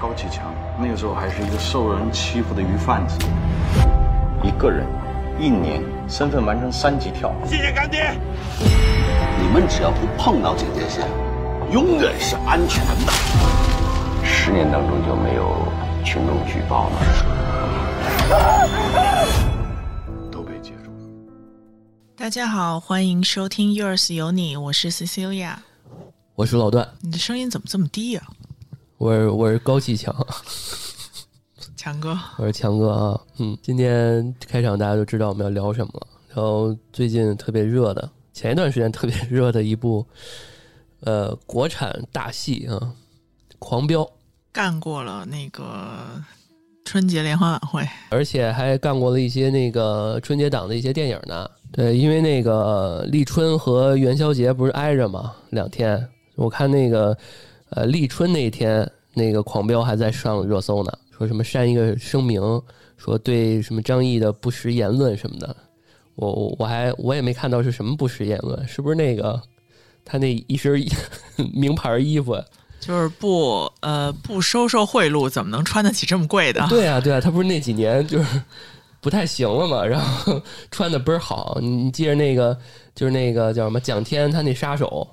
高启强那个时候还是一个受人欺负的鱼贩子，一个人一年身份完成三级跳。谢谢干爹。你们只要不碰到警戒线，永远是安全的。十年当中就没有群众举报吗？都被接住了。大家好，欢迎收听 Yours 有你，我是 Cecilia。我是老段，你的声音怎么这么低呀、我是我是高启强，强哥？我是强哥啊。嗯，今天开场大家都知道我们要聊什么了。然后最近特别热的，前一段时间特别 热的一部呃国产大戏啊，《狂飙》，干过了那个春节联欢晚会，而且还干过了一些那个春节档的一些电影呢。对，因为那个立春和元宵节不是挨着嘛，两天。我看那个呃立春那一天，那个《狂飙》还在上热搜呢，说什么删一个声明，说对什么张译的不实言论什么的。我我我还我也没看到是什么不实言论，是不是那个他那一身 名牌衣服？就是不呃不收受贿赂，怎么能穿得起这么贵的？对啊，对啊，他不是那几年就是不太行了嘛，然后 穿的倍儿好。你你记着那个就是那个叫什么蒋天，他那杀手，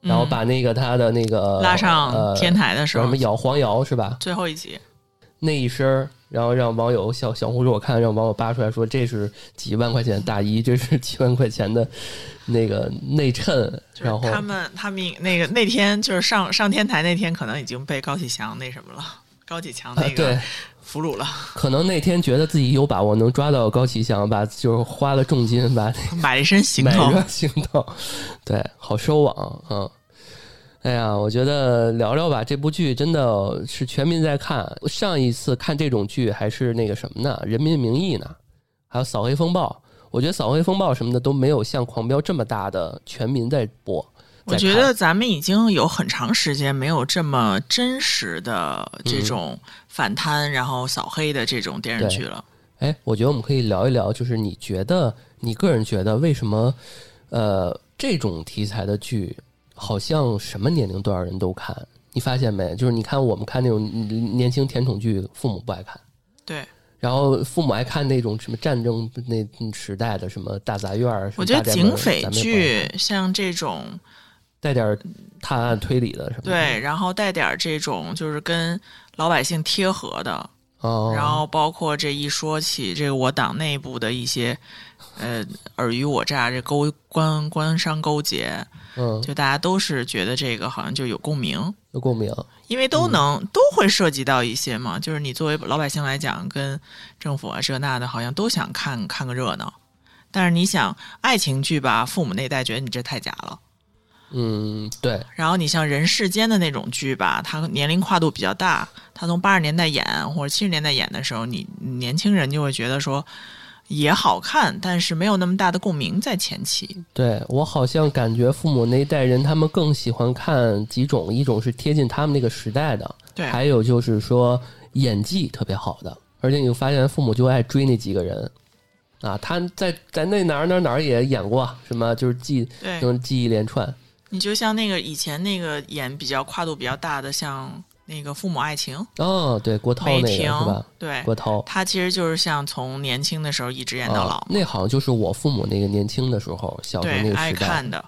然后把那个他的那个、嗯拉上呃天台的时候叫什么咬黄瑶是吧？最后一集，那一身儿，然后让网友小小红书我看让网友扒出来说这是几万块钱大衣，这是几万块钱的那个内衬，然后他们他们那个那天就是上上天台那天，可能已经被高启强那什么了，高启强那个俘虏了，可能那天觉得自己有把握能抓到高启强，把就是花了重金把 买了一身行头。行头，对，好收网，嗯。哎呀，我觉得聊聊吧，这部剧真的是全民在看。上一次看这种剧还是那个什么呢，《人民名义》呢，还有《扫黑风暴》。我觉得《扫黑风暴》什么的都没有像《狂飙》这么大的全民在播。我觉得咱们已经有很长时间没有这么真实的嗯这种反贪，然后扫黑的这种电视剧了。哎，我觉得我们可以聊一聊，就是你觉得，你个人觉得为什么，呃，这种题材的剧好像什么年龄段人都看？你发现没？就是你看我们看那种年轻甜宠剧，父母不爱看，对，然后父母爱看那种什么战争那时代的什么大杂院儿，我觉得警匪剧像这种带点儿探案推理的什么的，对，然后带点儿这种就是跟老百姓贴合的，哦，然后包括这一说起这个我党内部的一些呃尔虞我诈，这勾官官商勾结，嗯，就大家都是觉得这个好像就有共鸣。有共鸣，因为都能、嗯都会涉及到一些嘛，就是你作为老百姓来讲，跟政府啊这那的，好像都想看看个热闹。但是你想爱情剧吧，父母那代觉得你这太假了。嗯，对，然后你像人世间的那种剧吧，它年龄跨度比较大，它从八十年代演或者七十年代演的时候，你年轻人就会觉得说也好看，但是没有那么大的共鸣在前期。对我好像感觉父母那一代人，他们更喜欢看几种，一种是贴近他们那个时代的，对，还有就是说演技特别好的，而且你会发现父母就爱追那几个人，啊，他在在那哪儿哪儿哪儿也演过，什么就是记就是，记忆连串，你就像那个以前那个演比较跨度比较大的，像那个《父母爱情》，哦，对，郭涛那个是吧？对，郭涛他其实就是像从年轻的时候一直演到老啊，，那好像就是我父母那个年轻的时候，小时候爱个时代看的，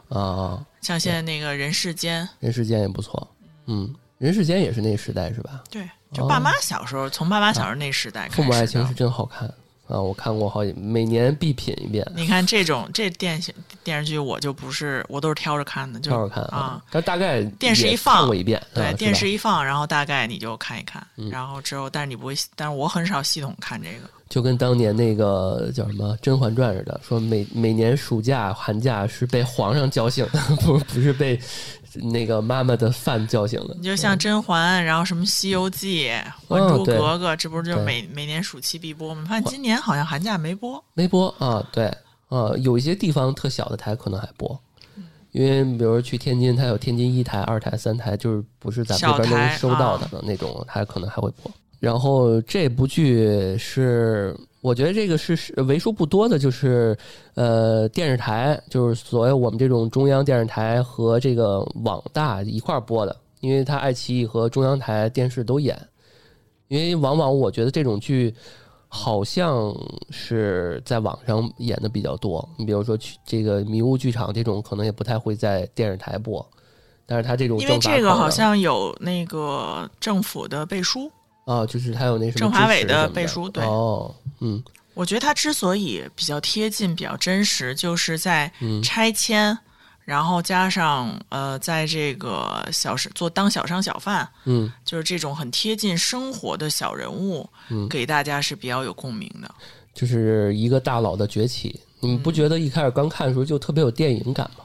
像现在那个人世间，人世间也不错，嗯，人世间也是那时代是吧？对，就爸妈小时候，从爸妈小时候那时代开始哦父母爱情是真好看啊，我看过好几，每年必品一遍。你看这种这电视电视剧，我就不是，我都是挑着看的，就挑着看啊。，但大概电视一放看过一遍，对，啊电视一放，然后大概你就看一看，嗯然后之后，但是你不会，但是我很少系统看这个。就跟当年那个叫什么《甄嬛传》似的，说每每年暑假、寒假是被皇上叫醒的，不不是被那个妈妈的饭叫醒的。你就像甄嬛，然后什么《西游记》《还珠格格》，这不是就是每每年暑期必播吗？发现今年好像寒假没播。没播啊，对啊，有一些地方特小的台可能还播。因为比如去天津，它有天津一台、二台、三台，就是不是咱们这边能收到的那种，它可能还会播。然后这部剧是，我觉得这个是是为数不多的，就是呃电视台，就是所谓我们这种中央电视台和这个网大一块儿播的，因为它爱奇艺和中央台电视都演，因为往往我觉得这种剧好像是在网上演的比较多。你比如说去这个迷雾剧场这种，可能也不太会在电视台播。但是它这种因为这个好像有那个政府的背书，啊，就是他有那什么政法委支持什么的背书对哦，嗯我觉得他之所以比较贴近、比较真实，就是在嗯拆迁，然后加上呃，在这个小商做当小商小贩，嗯就是这种很贴近生活的小人物，嗯给大家是比较有共鸣的。就是一个大佬的崛起。你们不觉得一开始刚看的时候就特别有电影感吗？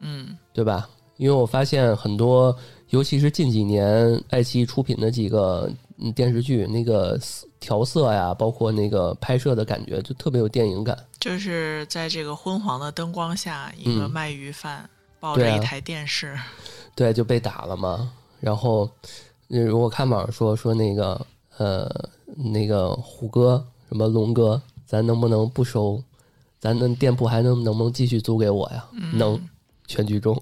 嗯，对吧？因为我发现很多，尤其是近几年爱奇艺出品的几个嗯电视剧，那个调色呀，包括那个拍摄的感觉，就特别有电影感。就是在这个昏黄的灯光下，一个嗯卖鱼贩抱着一台电视，对，就被打了嘛。然后，呃我看网上说说那个呃那个虎哥什么龙哥，咱能不能不收？咱那店铺还能能不能继续租给我呀？嗯能，全剧终。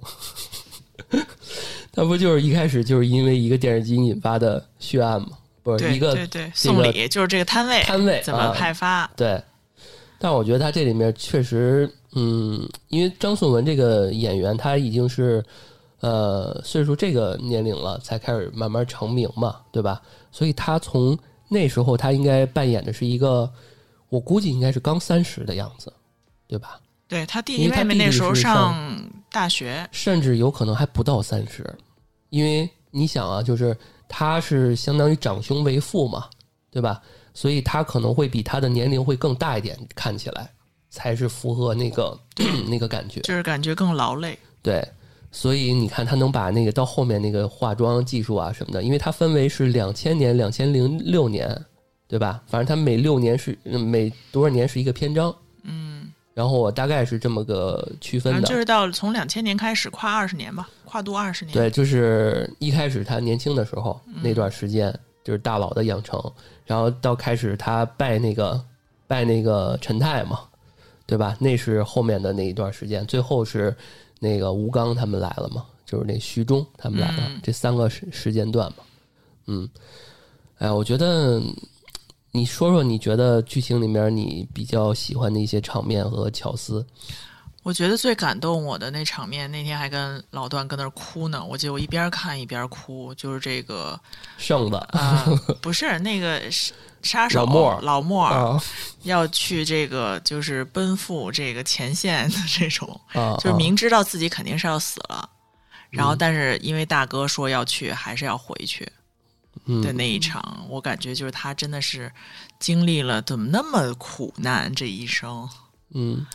他不就是一开始就是因为一个电视机引发的血案吗？对一个对对，送礼就是这个摊位摊位怎么啊派发，对，但我觉得他这里面确实，嗯，因为张颂文这个演员他已经是呃岁数这个年龄了，才开始慢慢成名嘛，对吧？所以他从那时候他应该扮演的是一个，我估计应该是刚三十的样子，对吧？对他弟弟妹妹那时候上大学，甚至有可能还不到三十，因为你想啊，就是他是相当于长兄为父嘛，对吧？所以他可能会比他的年龄会更大一点，看起来才是符合那个 那个感觉。就是感觉更劳累。对，所以你看他能把那个到后面那个化妆技术啊什么的，因为它分为是两千年、两千零六年，对吧？反正他每六年是每多少年是一个篇章，嗯，然后我大概是这么个区分的。就是到从两千年开始跨二十年吧，跨度二十年。对，就是一开始他年轻的时候那段时间，就是大佬的养成，然后到开始他拜那个拜那个陈泰嘛，对吧？那是后面的那一段时间，最后是那个吴刚他们来了嘛，就是那徐忠他们来了，嗯这三个时时间段嘛，嗯，哎，我觉得你说说，你觉得剧情里面你比较喜欢的一些场面和巧思？我觉得最感动我的那场面，那天还跟老段跟那儿哭呢。我记得我一边看一边哭，就是这个剩的啊、不是那个杀杀手老莫老莫啊要去这个就是奔赴这个前线的这种，啊，就是啊明知道自己肯定是要死了，然嗯后但是因为大哥说要去，还是要回去嗯的那一场，我感觉就是他真的是经历了怎么那么苦难这一生。嗯，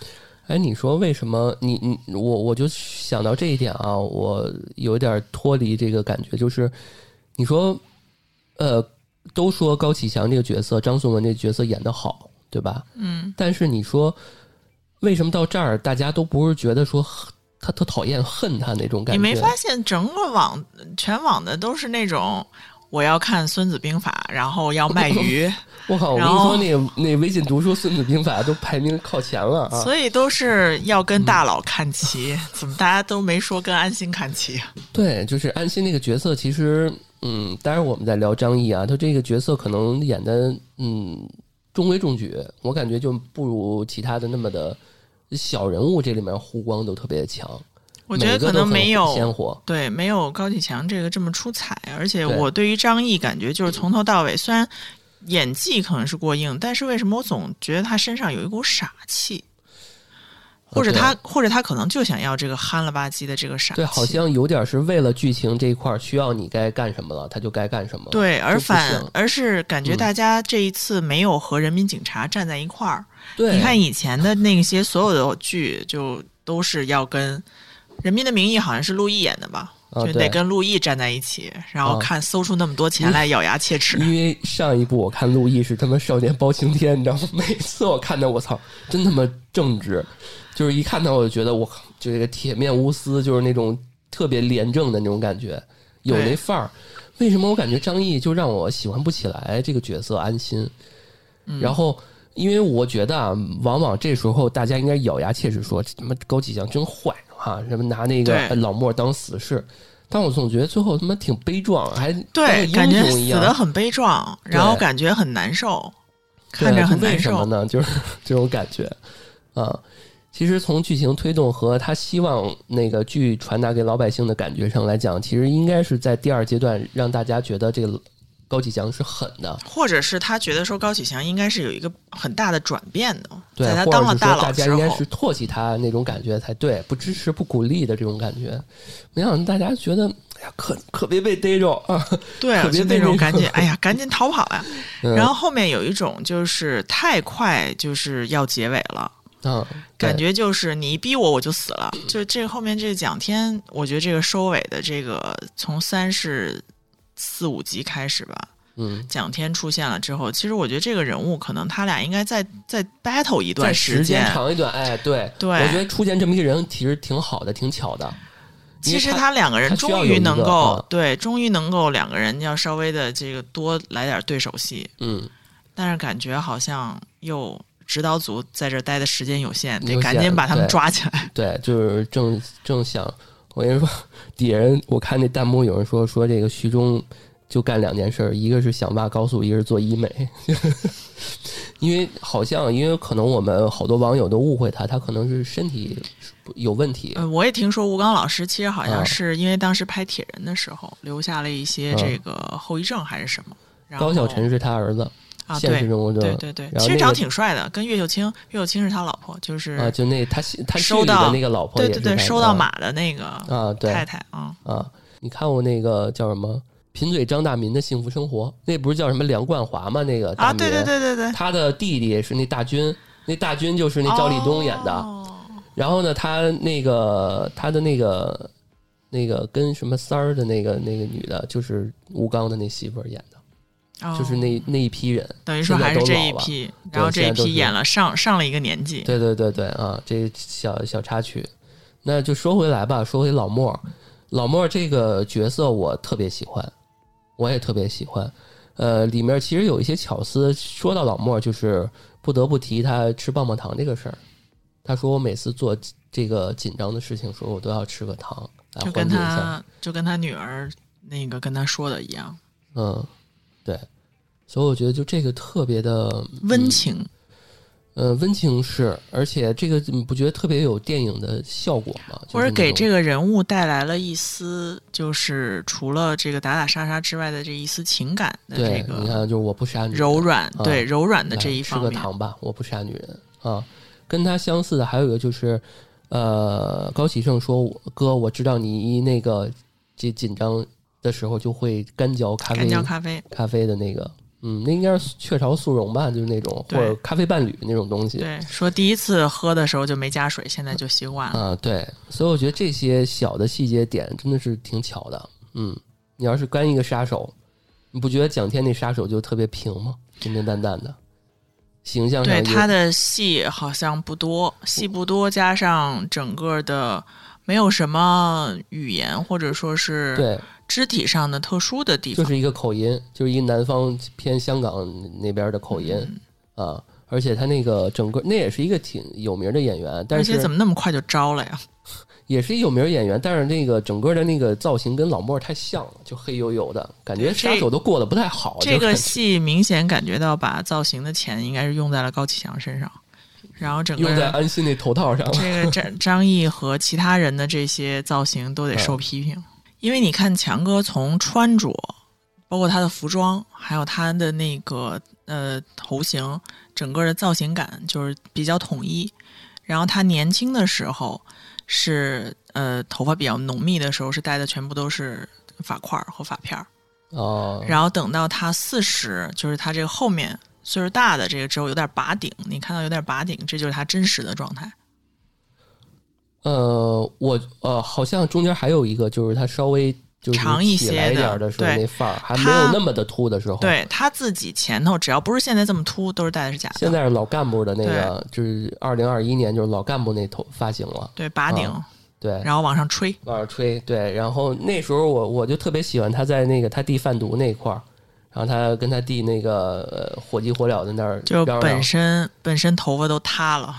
哎，你说为什么你你我我就想到这一点啊，我有点脱离这个感觉，就是你说，呃，都说高启强这个角色，张颂文这个角色演得好，对吧？嗯，但是你说为什么到这儿大家都不是觉得说他特讨厌恨他那种感觉？你没发现整个网全网的都是那种我要看《孙子兵法》，然后要卖鱼，我靠！我跟你说，那那微信读书《孙子兵法》都排名靠前了啊！所以都是要跟大佬看齐。怎么大家都没说跟安心看齐？对，就是安心那个角色，其实，嗯，当然我们在聊张译啊，他这个角色可能演的，嗯，中规中矩，我感觉就不如其他的那么的小人物，这里面弧光都特别的强，我觉得可能没有鲜活，对，没有高启强这个这么出彩，而且我对于张译感觉就是从头到尾，虽然演技可能是过硬，但是为什么我总觉得他身上有一股傻气？或者他，或者他可能就想要这个憨了吧唧的这个傻气，对，好像有点是为了剧情这一块需要你该干什么了，他就该干什么了，对，而反而是感觉嗯大家这一次没有和人民警察站在一块儿。对，你看以前的那些所有的剧，就都是要跟《人民的名义》好像是陆毅演的吧？就得跟陆毅站在一起，然后啊看搜出那么多钱来，咬牙切齿。因为上一部我看陆毅是他妈少年包青天，你知道吗？每次我看到我操，真他妈正直，就是一看到我就觉得我靠，就这个铁面无私，就是那种特别廉政的那种感觉，有那范儿。为什么我感觉张译就让我喜欢不起来这个角色安心？嗯然后，因为我觉得啊，往往这时候大家应该咬牙切齿说，他妈高启强真坏哈、什么拿那个老莫当死士。但我总觉得最后他妈挺悲壮，还对，感觉死。的很悲壮，然后感觉很难受，看着很难为什么受。呢？就是这种感觉啊。其实从剧情推动和他希望那个剧传达给老百姓的感觉上来讲，其实应该是在第二阶段让大家觉得这个高启强是狠的，或者是他觉得说高启强应该是有一个很大的转变的，对，在他当了大佬大家之后应该是，唾弃他那种感觉才对，不支持不鼓励的这种感觉。没想到大家觉得，哎呀，可可别被逮着啊！对啊，特别就那种被那个赶紧，哎呀，赶紧逃跑呀！嗯然后后面有一种就是太快，就是要结尾了。嗯，感觉就是你一逼我我就死了，就这后面这个蒋天，我觉得这个收尾的这个从三十四五集开始吧，嗯，蒋天出现了之后，其实我觉得这个人物可能他俩应该再再 battle 一段时间间。长一段，哎，对，对。我觉得出现这么一个人其实挺好的，挺巧的。其实他两个人终于能够啊对，终于能够两个人要稍微的这个多来点对手戏，嗯，但是感觉好像又指导组在这儿待的时间有限，得赶紧把他们抓起来。对，就是正正想，我跟你说，底下人我看那弹幕有人说说这个徐忠就干两件事儿，一个是想挖高速，一个是做医美。因为好像，因为可能我们好多网友都误会他，他可能是身体有问题。呃，我也听说吴刚老师其实好啊像是因为当时拍《铁人》的时候留下了一些啊这个后遗症还是什么。高晓晨是他儿子，啊，现实对生活中对对对，其实长挺帅的，跟岳秀清，岳秀清是他老婆，就是啊，就那他他收到那个老婆对对对，收到啊马的那个啊，对太太啊，啊，你看过那个叫什么？贫嘴张大民的幸福生活，那不是叫什么梁冠华吗？那个啊，对对对对对，他的弟弟是那大军，那大军就是那赵立东演的。哦然后呢，他那个他的那个那个跟什么三儿的那个那个女的，就是吴刚的那媳妇儿演的，哦就是那那一批人。等于说还是这一批，然后这一批演了上上了一个年纪，对对对对啊，这小小插曲。那就说回来吧，说回老莫，老莫这个角色我特别喜欢，我也特别喜欢。呃，里面其实有一些巧思。说到老莫，就是不得不提他吃棒棒糖这个事儿。他说我每次做这个紧张的事情的时候，我都要吃个糖来就跟缓解一下。他就跟他女儿那个跟他说的一样，嗯，对。所以我觉得就这个特别的温情。呃，温情是，而且这个你不觉得特别有电影的效果吗？或者给这个个人物带来了一丝，就是除了这个打打杀杀之外的这一丝情感的这对，个你看，就是我不杀女人，柔软，啊对柔软的这一方面。个糖吧，我不杀女人啊。跟他相似的还有一个就是，呃，高启盛说我：“哥，我知道你一那个这紧张的时候就会干嚼咖啡，干嚼咖啡，咖啡的那个，嗯，那应该是雀巢速溶吧，就是那种或者咖啡伴侣那种东西。对，说第一次喝的时候就没加水，现在就习惯了。啊，对，所以我觉得这些小的细节点真的是挺巧的。嗯，你要是干一个杀手，你不觉得蒋天那杀手就特别平吗？平平淡淡的，形象上对他的戏好像不多，戏不多，加上整个的没有什么语言或者说是对，肢体上的特殊的地方。就是一个口音，就是一个南方偏香港那边的口音、嗯啊。而且他那个整个那也是一个挺有名的演员，但而是且怎么那么快就招了呀？也是一有名演员，但是那个整个的那个造型跟老莫太像了，就黑黝黝的感觉，杀手都过得不太好。这个戏明显感觉到把造型的钱应该是用在了高启强身上，然后整个用在安心那头套上了。这个张张译和其他人的这些造型都得受批评，因为你看强哥从穿着，包括他的服装，还有他的那个呃头型，整个的造型感就是比较统一。然后他年轻的时候是呃头发比较浓密的时候是戴的全部都是发块儿和发片儿，哦，然后等到他四十，就是他这个后面岁数大的这个之后有点拔顶，你看到有点拔顶，这就是他真实的状态。呃，我呃，好像中间还有一个，就是他稍微就是长一些的点的时候，对那范儿还没有那么的秃的时候。，对他自己前头只要不是现在这么秃，都是戴的是假的。现在是老干部的那个，就是二零二一年就是老干部那头发型了。对拔顶，啊对，然后往上吹，往上吹，对，然后那时候我我就特别喜欢他在那个他弟贩毒那一块儿，然后他跟他弟那个呃火急火燎的那儿就本身本身头发都塌了，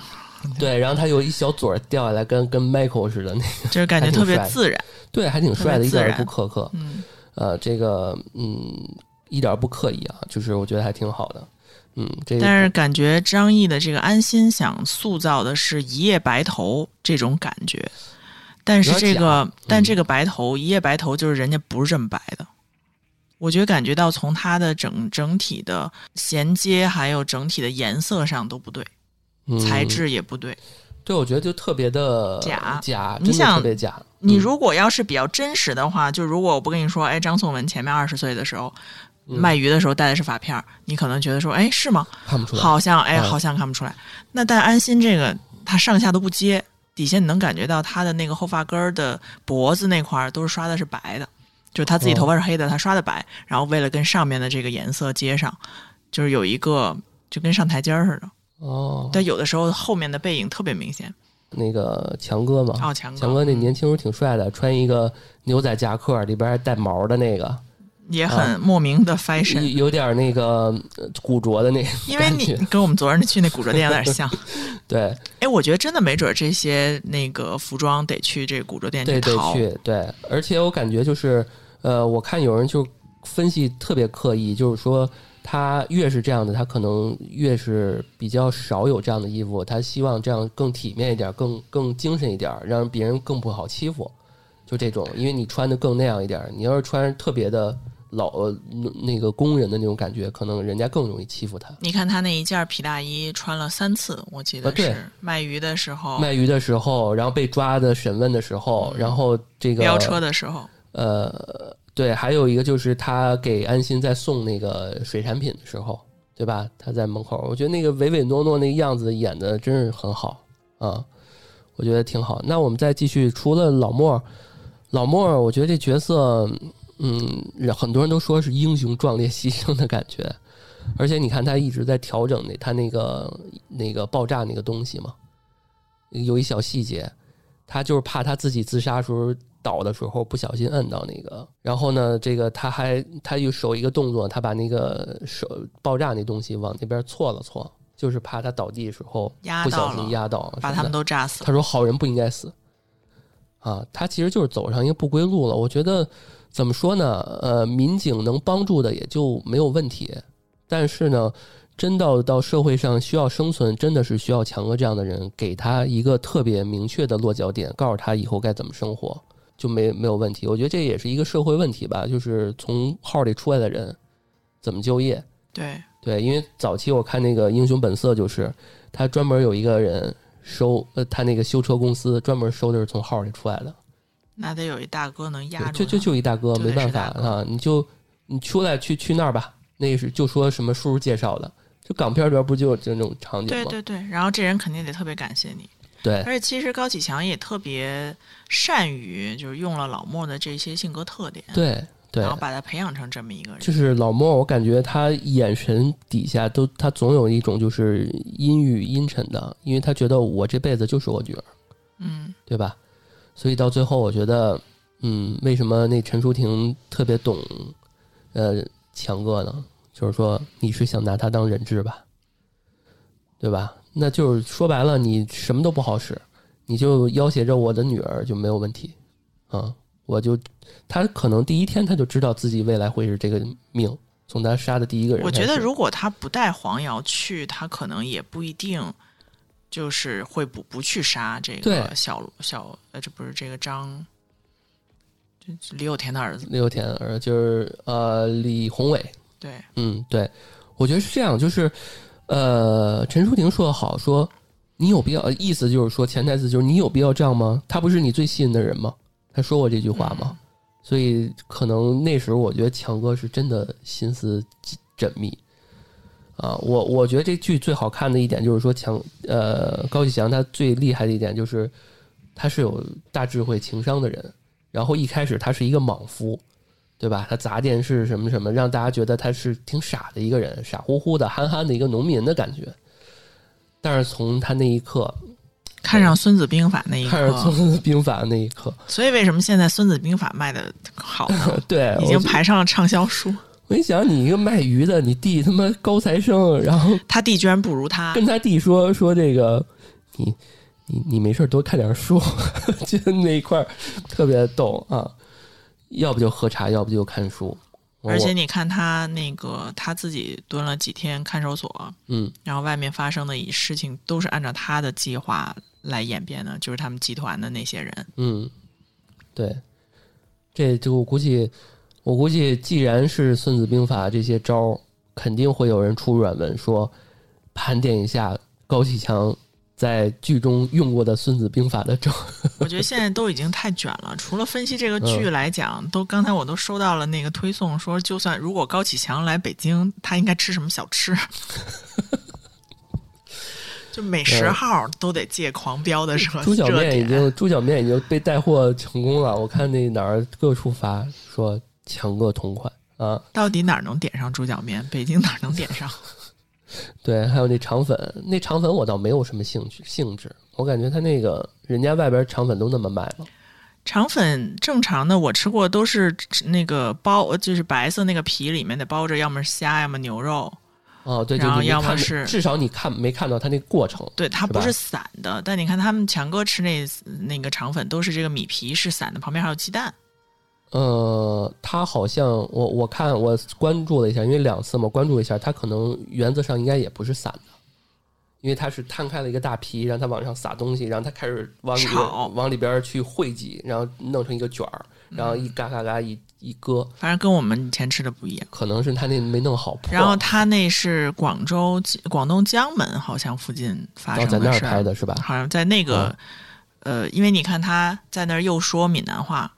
对，然后他有一小嘴儿掉下来，跟跟 Michael 似的那个，就是感觉特别自然。对，还挺帅的，一点也不苛刻。嗯，呃，这个嗯，一点不刻意啊，就是我觉得还挺好的。嗯，这但是感觉张译的这个安心想塑造的是一夜白头这种感觉，但是这个假但这个白头一夜白头就是人家不是这么白的。我觉得感觉到从他的整整体的衔接，还有整体的颜色上都不对，嗯材质也不对。对，我觉得就特别的假假，你想特别假。你嗯如果要是比较真实的话，就如果我不跟你说，哎，张颂文前面二十岁的时候嗯卖鱼的时候戴的是发片儿，你可能觉得说，哎，是吗？看不出来，好像哎，嗯好像看不出来。那但安心这个，他上下都不接，底下你能感觉到他的那个后发根儿的脖子那块儿都是刷的是白的，就是他自己头发是黑的，他刷的白，然后为了跟上面的这个颜色接上，就是有一个就跟上台阶儿似的。哦，但有的时候后面的背影特别明显。那个强哥嘛，哦，强哥，强哥那年轻时候挺帅的，穿一个牛仔夹克，里边还带毛的那个，也很莫名的 fashion，、有有点那个呃古着的那个因为你跟我们昨儿去那古着店有点像。对哎，我觉得真的没准这些那个服装得去这个古着店对对淘。去对，而且我感觉就是呃，我看有人就分析特别刻意，就是说他越是这样的，他可能越是比较少有这样的衣服，他希望这样更体面一点，更更精神一点，让别人更不好欺负。就这种，因为你穿的更那样一点，你要是穿特别的老呃那个工人的那种感觉，可能人家更容易欺负他。你看他那一件皮大衣穿了三次，我记得是卖鱼的时候、卖鱼的时候，然后被抓的审问的时候，然后这个飙车的时候，呃，对，还有一个就是他给安心在送那个水产品的时候，对吧？他在门口，我觉得那个唯唯诺诺那个样子演的真是很好啊，我觉得挺好。那我们再继续，除了老莫，老莫，我觉得这角色，嗯，很多人都说是英雄壮烈牺牲的感觉，而且你看他一直在调整那他那个那个爆炸那个东西嘛，有一小细节，他就是怕他自己自杀时候倒的时候不小心摁到那个，然后呢，这个他还他又手一个动作，他把那个手爆炸那东西往那边错了错，就是怕他倒地时候压到不小心了压到，把他们都炸死了。他说好人不应该死啊，他其实就是走上一个不归路了。我觉得怎么说呢？呃，民警能帮助的也就没有问题，但是呢，真到到社会上需要生存，真的是需要强哥这样的人给他一个特别明确的落脚点，告诉他以后该怎么生活，就没没有问题。我觉得这也是一个社会问题吧，就是从号里出来的人怎么就业。对，对，因为早期我看那个《英雄本色》，就是他专门有一个人收，呃，他那个修车公司专门收的是从号里出来的，那得有一大哥能压住就就就一大哥，没办法啊，你就你出来去去那儿吧，那是就说什么叔叔介绍的，就港片里边不就有这种场景吗？对对对，然后这人肯定得特别感谢你。对而且其实高启强也特别善于，就是用了老莫的这些性格特点，对对然后把他培养成这么一个人。就是老莫，我感觉他眼神底下都他总有一种就是阴郁阴沉的，因为他觉得我这辈子就是我女儿。嗯，对吧？所以到最后，我觉得，嗯，为什么那陈淑婷特别懂，呃，强哥呢？就是说，你是想拿他当人质吧，对吧？那就是说白了，你什么都不好使，你就要挟着我的女儿就没有问题，啊，我就他可能第一天他就知道自己未来会是这个命，从他杀的第一个人我，觉得如果他不带黄瑶去，他可能也不一定就是会不不去杀这个小小呃，这不是这个张，李有田的儿子，李有田儿子就是呃李宏伟，对，嗯，对，我觉得是这样，就是，呃，陈淑婷说的好，说你有必要，意思就是说潜台词就是你有必要这样吗？他不是你最信任的人吗？他说过这句话吗？所以可能那时候我觉得强哥是真的心思缜密啊。我我觉得这剧最好看的一点就是说强呃高启强他最厉害的一点就是他是有大智慧情商的人，然后一开始他是一个莽夫，对吧？他砸电视什么什么，让大家觉得他是挺傻的一个人，傻乎乎的、憨憨的一个农民的感觉。但是从他那一刻，看上《孙子兵法》那一刻看上《孙，子兵法》那一刻，所以为什么现在《孙子兵法》卖的好呢？对，已经排上了畅销书。我一想，你一个卖鱼的，你弟他妈高材生，然后他弟居然不如他，跟他弟说说这个，你你你没事多看点书，就那一块特别逗啊。要不就喝茶，要不就看书。而且你看他那个他自己蹲了几天看守所，嗯，然后外面发生的事情都是按照他的计划来演变的，就是他们集团的那些人。嗯，对，这就我估计，我估计，既然是《孙子兵法》这些招儿，肯定会有人出软文说，盘点一下高启强在剧中用过的《孙子兵法》的咒。我觉得现在都已经太卷了。除了分析这个剧嗯来讲，都刚才我都收到了那个推送，说就算如果高启强来北京，他应该吃什么小吃？就美食号都得借狂飙的热猪脚面已。经猪脚面已经被带货成功了，我看那哪儿各处发说强个同款啊，到底哪儿能点上猪脚面？北京哪儿能点上？对，还有那肠粉，那肠粉我倒没有什么兴趣兴致，我感觉他那个人家外边肠粉都那么卖了，肠粉正常的我吃过都是那个包，就是白色那个皮里面的包着，要么是虾，要么牛肉。哦，对，就然后要么是至少你看没看到它那个过程，对，它不是散的，但你看他们强哥吃那那个肠粉都是这个米皮是散的，旁边还有鸡蛋。呃，他好像我我看我关注了一下，因为两次嘛，关注了一下，他可能原则上应该也不是散的，因为他是摊开了一个大皮，让它往上撒东西，然后他开始往里边往里边去汇集，然后弄成一个卷儿，然后一嘎嘎嘎一一搁，反正跟我们以前吃的不一样。可能是他那没弄好，然后他那是广州、广东江门，好像附近发然后在那儿拍的是吧？好像在那个、呃，因为你看他在那儿又说闽南话，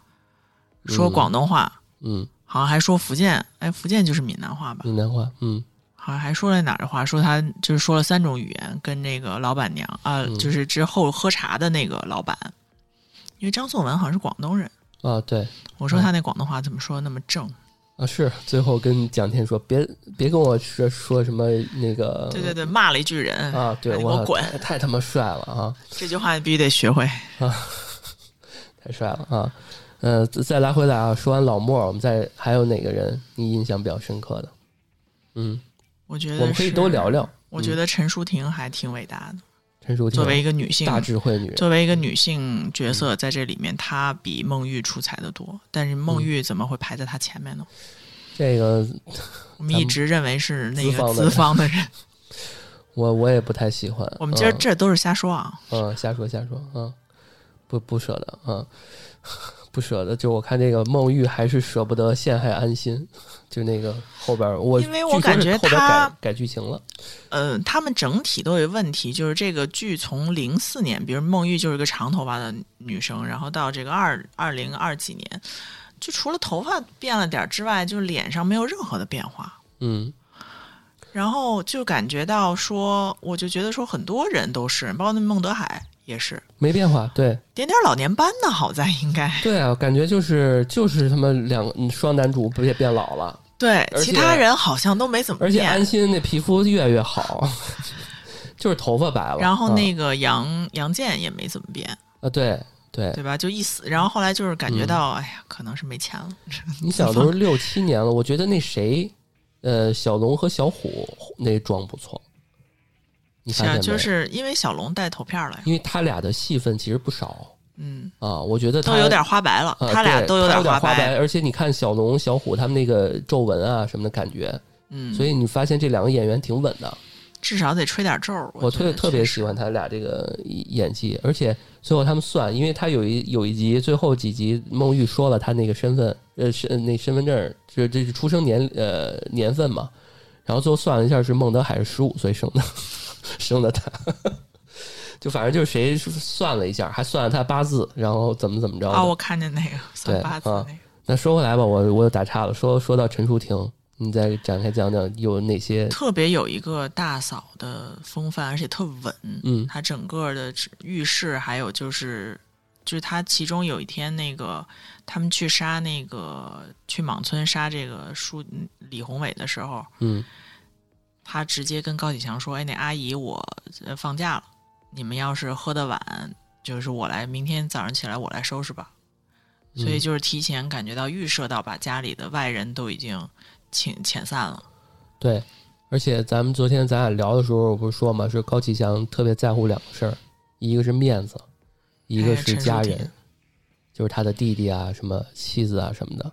说嗯广东话，嗯，好像还说福建，哎，福建就是闽南话吧？闽南话，嗯好像还说了哪儿的话，说他就是说了三种语言，跟那个老板娘啊、嗯就是之后喝茶的那个老板，因为张颂文好像是广东人，啊，对我说他那广东话怎么说那么正？啊是，最后跟蒋天说，别别跟我说说什么那个，对对对，骂了一句人啊，对给我滚！太太他妈帅了啊！这句话必须得学会啊。太帅了啊！呃，再再来回来啊，说完老莫，我们再还有哪个人你印象比较深刻的？嗯，我觉得我们可以是都聊聊。我觉得陈淑婷还挺伟大的，陈淑婷作为一个女性，大智慧女人，作为一个女性角色，在这里面她比孟玉出彩的多。但是嗯孟玉怎么会排在她前面呢？这个 我们一直认为是那个资方的人。我我也不太喜欢。我们今儿嗯这都是瞎说啊。嗯，瞎说瞎说，嗯，不不舍得，嗯，不舍得。就我看那个孟玉还是舍不得陷害安心，就那个后边我因为我感觉他改改剧情了，呃，他们整体都有问题，就是这个剧从零四年，比如孟玉就是个长头发的女生，然后到这个二二零二几年，就除了头发变了点之外，就脸上没有任何的变化。嗯然后就感觉到说，我就觉得说，很多人都是，包括那孟德海也是，没变化，对点点老年斑呢，好在应该对啊，感觉就是就是他们两双男主不也变老了。对，其他人好像都没怎么变而且安变。心那皮肤越来越好，就是头发白了。然后那嗯个杨杨健也没怎么变，啊，对对，对吧？就一死，然后后来就是感觉嗯到，哎呀，可能是没钱了。你想都是六七年了，我觉得那谁，呃，小龙和小虎那妆不错，你是啊，发现没？就是因为小龙带头片了，因为他俩的戏份其实不少嗯，啊，我觉得他都有点花白了，啊他俩都有点花白，而且你看小龙、小虎他们那个皱纹啊什么的感觉，嗯，所以你发现这两个演员挺稳的。至少得吹点皱儿。我特特别喜欢他俩这个演技，而且最后他们算，因为他有一有一集最后几集，孟玉说了他那个身份，呃，身那身份证，这这是出生年呃年份嘛，然后最后算了一下是孟德海是十五岁生的，生的他，就反正就是谁算了一下，还算了他八字，然后怎么怎么着的。啊，我看见那个算八字那个。那说回来吧，我我又打岔了，说说到陈淑婷，你再展开讲讲有哪些？特别有一个大嫂的风范，而且特稳。嗯她整个的浴室，还有就是，就是她其中有一天那个他们去杀那个去莽村杀这个书李宏伟的时候，嗯他直接跟高启强说：“哎，那阿姨我呃放假了，你们要是喝的晚，就是我来，明天早上起来我来收拾吧。”所以嗯就是提前感觉到预设到把家里的外人都已经请遣散了。对，而且咱们昨天咱俩聊的时候，我不是说嘛，是高启强特别在乎两个事儿，一个是面子，一个哎是家人，就是他的弟弟啊、什么妻子啊什么的。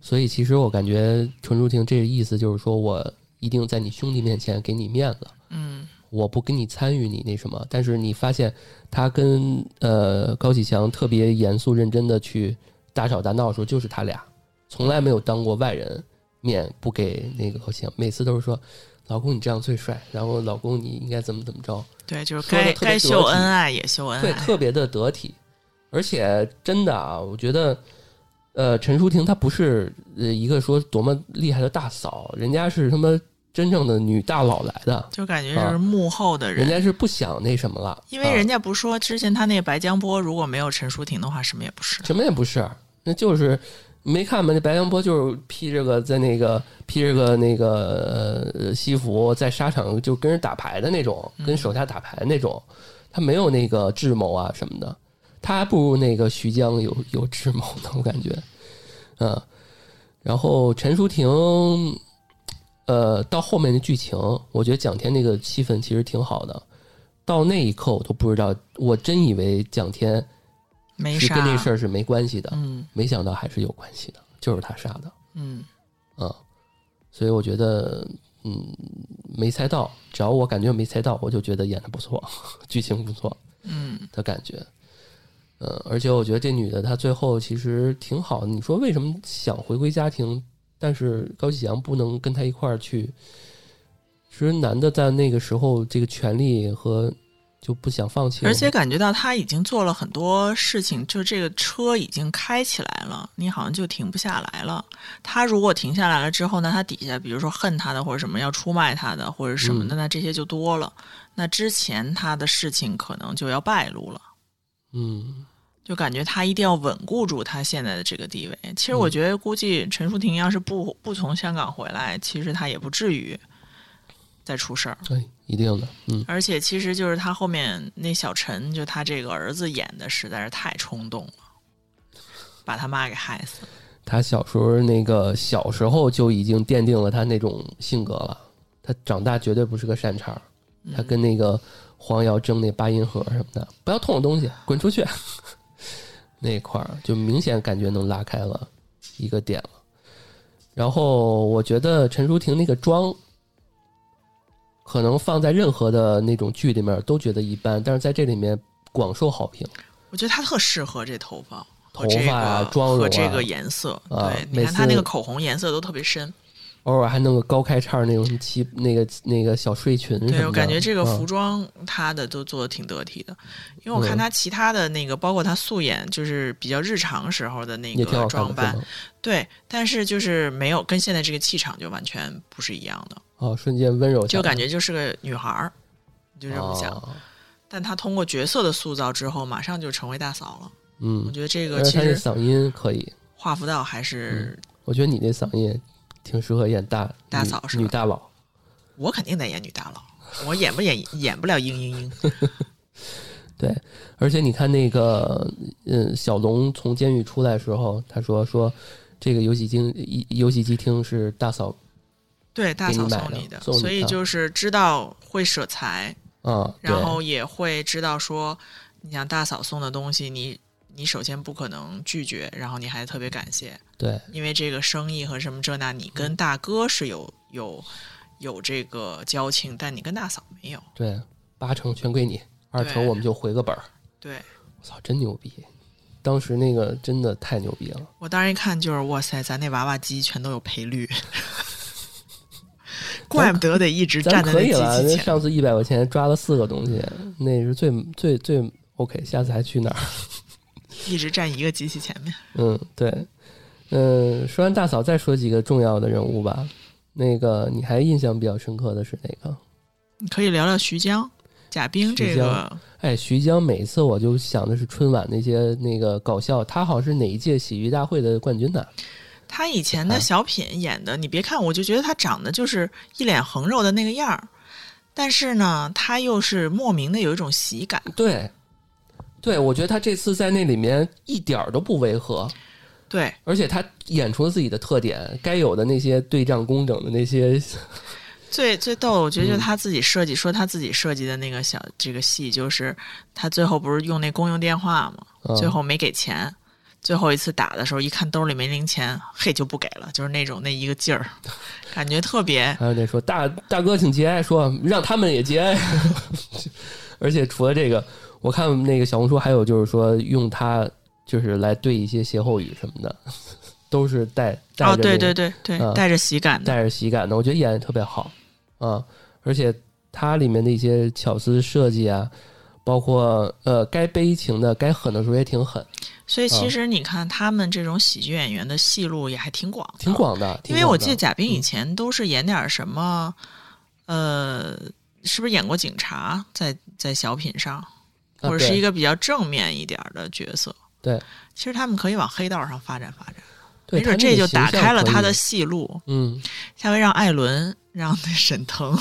所以其实我感觉陈淑婷这个意思就是说我一定在你兄弟面前给你面子，嗯，我不跟你参与你那什么。但是你发现他跟呃高启强特别严肃认真的去大吵大闹的时候，就是他俩从来没有当过外人面不给那个高启强，每次都是说老公你这样最帅，然后老公你应该怎么怎么着。对，就是该该秀恩爱也秀恩对，爱，特别的得体，而且真的啊，我觉得，呃，陈淑婷她不是呃一个说多么厉害的大嫂，人家是他妈真正的女大佬来的，就感觉啊是幕后的人人家是不想那什么了，因为人家、家不说之前他那个白江波如果没有陈淑婷的话，什么也不是。什么也不是，那就是没看吗？那白江波就是披着个在那个披着个那个呃西服，在沙场就跟人打牌的那种，跟手下打牌那种，他没有那个智谋啊什么的，他还不如那个徐江有有智谋呢，我感觉，嗯，然后陈淑婷。呃，到后面的剧情，我觉得蒋天那个气氛其实挺好的。到那一刻，我都不知道，我真以为蒋天没啥，跟这事儿是没关系的，嗯没想到还是有关系的，就是他杀的嗯，啊、所以我觉得，嗯，没猜到，只要我感觉没猜到，我就觉得演的不错，剧情不错嗯，的感觉。嗯，而且我觉得这女的她最后其实挺好的。你说为什么想回归家庭，但是高启强不能跟他一块儿去？其实男的在那个时候，这个权利和就不想放弃了，而且感觉到他已经做了很多事情，就这个车已经开起来了，你好像就停不下来了。他如果停下来了之后呢，他底下比如说恨他的或者什么要出卖他的或者什么的，那这些就多了。那之前他的事情可能就要败露了。嗯，就感觉他一定要稳固住他现在的这个地位。其实我嗯觉得，估计陈淑婷要是不不从香港回来，其实他也不至于再出事儿。对，一定的，嗯，而且，其实就是他后面那小陈，就他这个儿子演的实在是太冲动了，把他妈给害死了。他小时候那个小时候就已经奠定了他那种性格了。他长大绝对不是个善茬儿，他跟那个黄瑶争那八音盒什么的，不要碰我东西，滚出去。那块儿就明显感觉能拉开了一个点了。然后我觉得陈淑婷那个妆，可能放在任何的那种剧里面都觉得一般，但是在这里面广受好评。我觉得她特适合这头发头发妆容啊和这个颜色。啊对，你看她那个口红颜色都特别深。偶尔还弄个高开叉那种旗那个那个小睡裙。对我感觉这个服嗯装他的都做的挺得体的，因为我看嗯他其他的那个，包括他素颜，就是比较日常时候的那个装扮？对，但是就是没有跟现在这个气场就完全不是一样的，哦，瞬间温柔，就感觉就是个女孩儿，就这么想。哦但她通过角色的塑造之后，马上就成为大嫂了。嗯我嗯，觉得这个其实嗓音可以，画不到，还是我觉得你那嗓音也挺适合演大大嫂是吧女大佬。我肯定得演女大佬，我演不演演不了嘤嘤嘤。对，而且你看那个，嗯，小龙从监狱出来的时候，他说说这个游戏厅一游戏机厅是大嫂对，大嫂送你的，送你的所以就是知道会舍财，啊，然后也会知道说，你想大嫂送的东西，你你首先不可能拒绝，然后你还特别感谢，对因为这个生意和什么这那，你跟大哥是有有有这个交情，但你跟大嫂没有。对，八成全归你，二成我们就回个本儿。对我操，真牛逼！当时那个真的太牛逼了。我当时一看就是哇塞，咱那娃娃机全都有赔率，怪不得得一直站在那可以了，机器前。那上次一百块钱抓了四个东西，那是最最最 OK。下次还去哪儿？一直站一个机器前面。嗯，对，嗯，说完大嫂，再说几个重要的人物吧。那个你还印象比较深刻的是哪个？你可以聊聊徐江、贾冰这个，哎，徐江，每次我就想的是春晚那些那个搞笑，他好像是哪一届喜剧大会的冠军呢？他以前的小品演的，你别看，我就觉得他长得就是一脸横肉的那个样儿，但是呢，他又是莫名的有一种喜感。对，对，我觉得他这次在那里面一点儿都不违和，对，而且他演出了自己的特点，该有的那些对仗工整的那些 最最逗的，我觉得就他自己设计，说他自己设计的那个小这个戏，就是他最后不是用那公用电话嘛？嗯最后没给钱，最后一次打的时候一看兜里没零钱，嘿就不给了，就是那种那一个劲儿，感觉特别还有那说大大哥请节哀，说让他们也节哀。而且除了这个，我看那个小红书还有就是说用它就是来对一些歇后语什么的，都是带带着、哦，对对对对，嗯带着喜感的，带着喜感的，我觉得演的特别好啊，而且它里面的一些巧思设计啊，包括呃该悲情的、该狠的时候也挺狠，所以其嗯。实你看他们这种喜剧演员的戏路也还挺广的，挺广的。挺因为我记得贾冰以嗯。前都是演点什么，呃，是不是演过警察在在小品上，啊或者是一个比较正面一点儿的角色？对，其实他们可以往黑道上发展发展，对没准这就打开了他的戏路。嗯。下回让艾伦，让那沈腾，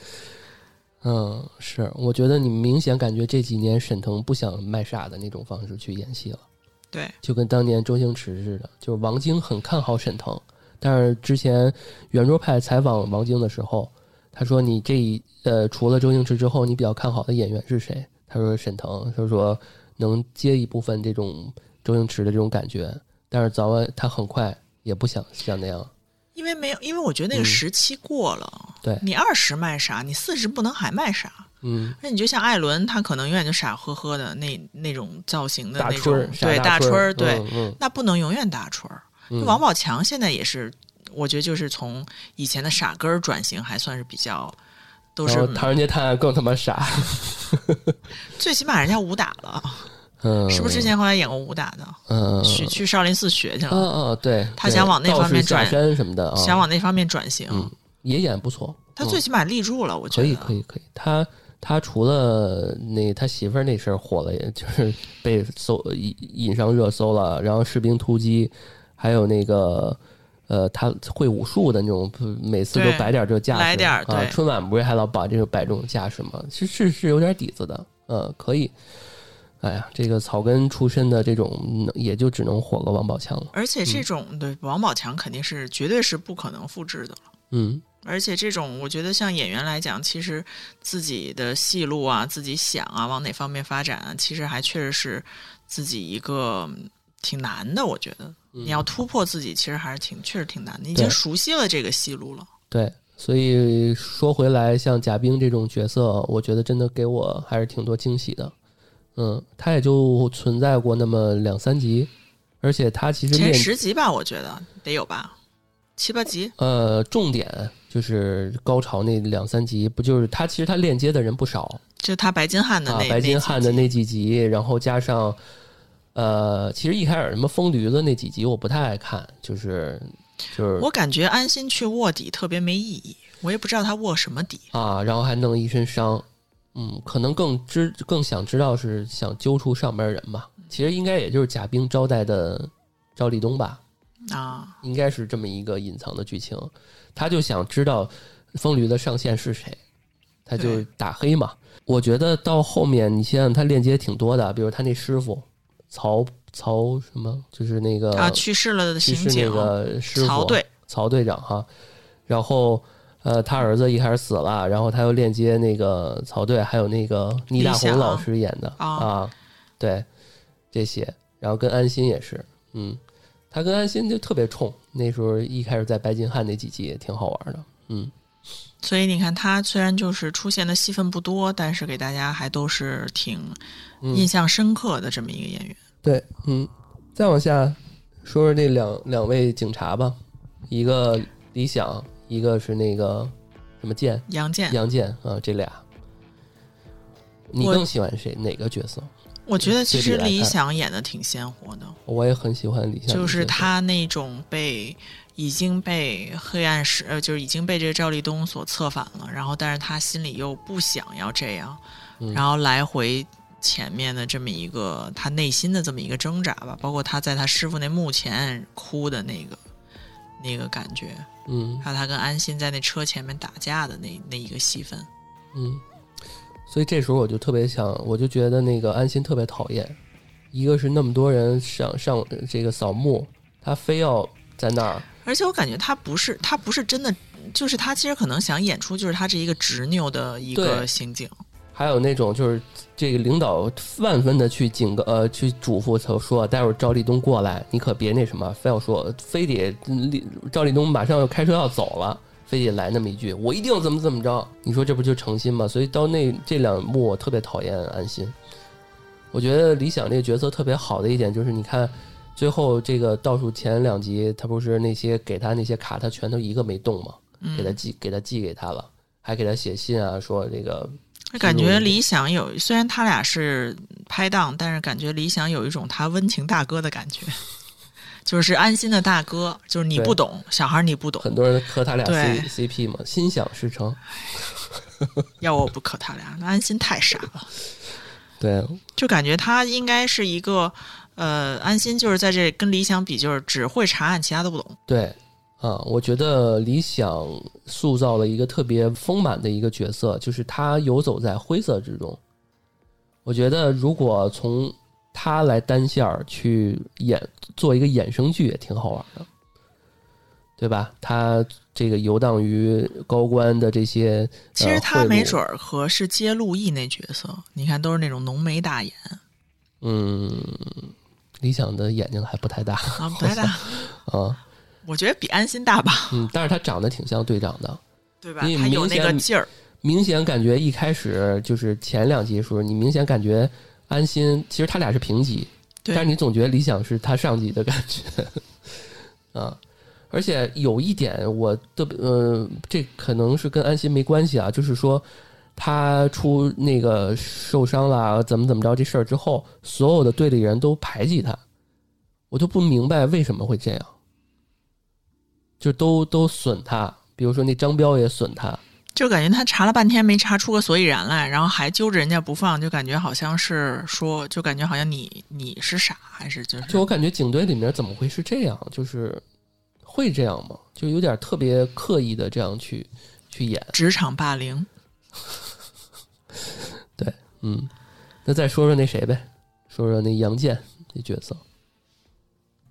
嗯，是，我觉得你明显感觉这几年沈腾不想卖傻的那种方式去演戏了，对，就跟当年周星驰似的。就是王晶很看好沈腾，但是之前圆桌派采访王晶的时候，他说：“你这一呃，除了周星驰之后，你比较看好的演员是谁？”他说：“沈腾。”他说：“能接一部分这种周星驰的这种感觉，但是早晚他很快也不想像那样。因为没有，因为我觉得那个嗯时期过了。对你二十卖啥，你四十不能还卖啥。嗯，那你就像艾伦，他可能永远就傻呵呵的那那种造型的那大春儿种，对大春春儿，对，嗯嗯那不能永远大春儿。嗯王宝强现在也是，我觉得就是从以前的傻根儿转型，还算是比较，都是《唐人街探案》更他妈傻，最起码人家武打了，嗯，是不是之前后来演过武打的？嗯，去去少林寺学去嗯了，嗯，嗯，对他想往那方面转山什么的啊，想往那方面转型。嗯也演不错，嗯他最起码立住了，我觉得可以可以可以，他他除了那他媳妇儿那事儿火了，也就是被搜引引上热搜了，然后士兵突击，还有那个。呃，他会武术的那种，每次都摆点这架势，来点。对春晚不是还老把这个摆这种架势吗？是是是有点底子的，嗯，可以。哎呀，这个草根出身的这种，嗯也就只能火个王宝强了。而且这种、对王宝强肯定是绝对是不可能复制的了。嗯而且这种，我觉得像演员来讲，其实自己的戏路啊，自己想啊，往哪方面发展啊，其实还确实是自己一个嗯挺难的。我觉得你要突破自己，其实还是挺确实挺难的。已经熟悉了这个戏路了。对，所以说回来，像贾冰这种角色，我觉得真的给我还是挺多惊喜的。嗯，他也就存在过那么两三集，而且他其实前十集吧，我觉得得有吧，七八集。呃重点就是高潮那两三集，不就是他其实他链接的人不少就他白金汉的啊那，白金汉的那那几集，然后加上呃，其实一开始什么疯驴子那几集我不太爱看，就是就是我感觉安心去卧底特别没意义，我也不知道他卧什么底。啊，然后还弄一身伤，嗯，可能更知更想知道是想揪出上边人吧。其实应该也就是贾冰招待的赵立东吧，啊，应该是这么一个隐藏的剧情。他就想知道风驴的上线是谁，他就打黑嘛。我觉得到后面你想想，他链接挺多的，比如他那师傅曹曹什么，就是那个啊，去世了的去世那个师傅曹队，曹队长哈，然后呃，他儿子一开始死了，然后他又链接那个曹队，还有那个倪大红老师演的啊。啊，对这些，然后跟安心也是，嗯，他跟安心就特别冲，那时候一开始在白金汉那几集也挺好玩的，嗯，所以你看，他虽然就是出现的戏份不多，但是给大家还都是挺印象深刻的这么一个演员。对，嗯，再往下说说那两两位警察吧，一个李想，一个是那个什么剑，杨健，杨健啊，这俩，你更喜欢谁？哪个角色？我觉得其实李想演的挺鲜活的，我也很喜欢李想，就是，他那种被已经被黑暗时，呃，就是已经被这个赵立东所策反了，然后但是他心里又不想要这样，嗯。然后来回前面的这么一个他内心的这么一个挣扎吧，包括他在他师傅那墓前哭的那个那个感觉，嗯。还有他跟安心在那车前面打架的那那一个戏份。嗯，所以这时候我就特别想，我就觉得那个安心特别讨厌，一个是那么多人上上这个扫墓，他非要在那儿，而且我感觉他不是他不是真的就是他其实可能想演出就是他这一个执拗的一个对。心境。还有那种就是这个领导万分的去警告呃去嘱咐他说，待会儿赵立东过来，你可别那什么，非要说非得赵立东马上要开车要走了，非得来那么一句，我一定怎么怎么着，你说这不就诚心吗？所以到那这两幕我特别讨厌安心。我觉得李想这个角色特别好的一点就是，你看最后这个倒数前两集，他不是那些给他那些卡，他全都一个没动吗？给他寄给他寄给他了，还给他写信啊，说这个感觉理想有，虽然他俩是拍档，但是感觉理想有一种他温情大哥的感觉，就是安心的大哥，就是你不懂，小孩你不懂，很多人磕他俩对 C CP 嘛，心想事成。要我不磕他俩，那安心太傻了，对，就感觉他应该是一个，呃，安心就是在这跟理想比，就是只会查案，其他都不懂。对啊，我觉得李想塑造了一个特别丰满的一个角色，就是他游走在灰色之中。我觉得如果从他来单线儿去演做一个衍生剧，也挺好玩的，对吧？他这个游荡于高官的这些，其实他没准儿合适接陆毅那角色，你看都是那种浓眉大眼嗯，理想的眼睛还不太大啊，不太大，啊，我觉得比安心大吧，嗯，但是他长得挺像队长的。对吧？你他有那个明显劲儿，明显感觉一开始就是前两集的时候，你明显感觉安心，其实他俩是平级，对但是你总觉得理想是他上级的感觉 啊。而且有一点，我特别呃，这可能是跟安心没关系啊，就是说他出那个受伤了，怎么怎么着这事儿之后，所有的队里人都排挤他，我就不明白为什么会这样，就都都损他，比如说那张彪也损他，就感觉他查了半天没查出个所以然来，然后还揪着人家不放，就感觉好像是说，就感觉好像你你是傻还是就是就我感觉警队里面怎么会是这样？就是会这样吗？就有点特别刻意的这样去去演。职场霸凌。对嗯，那再说说那谁呗，说说那杨健那角色。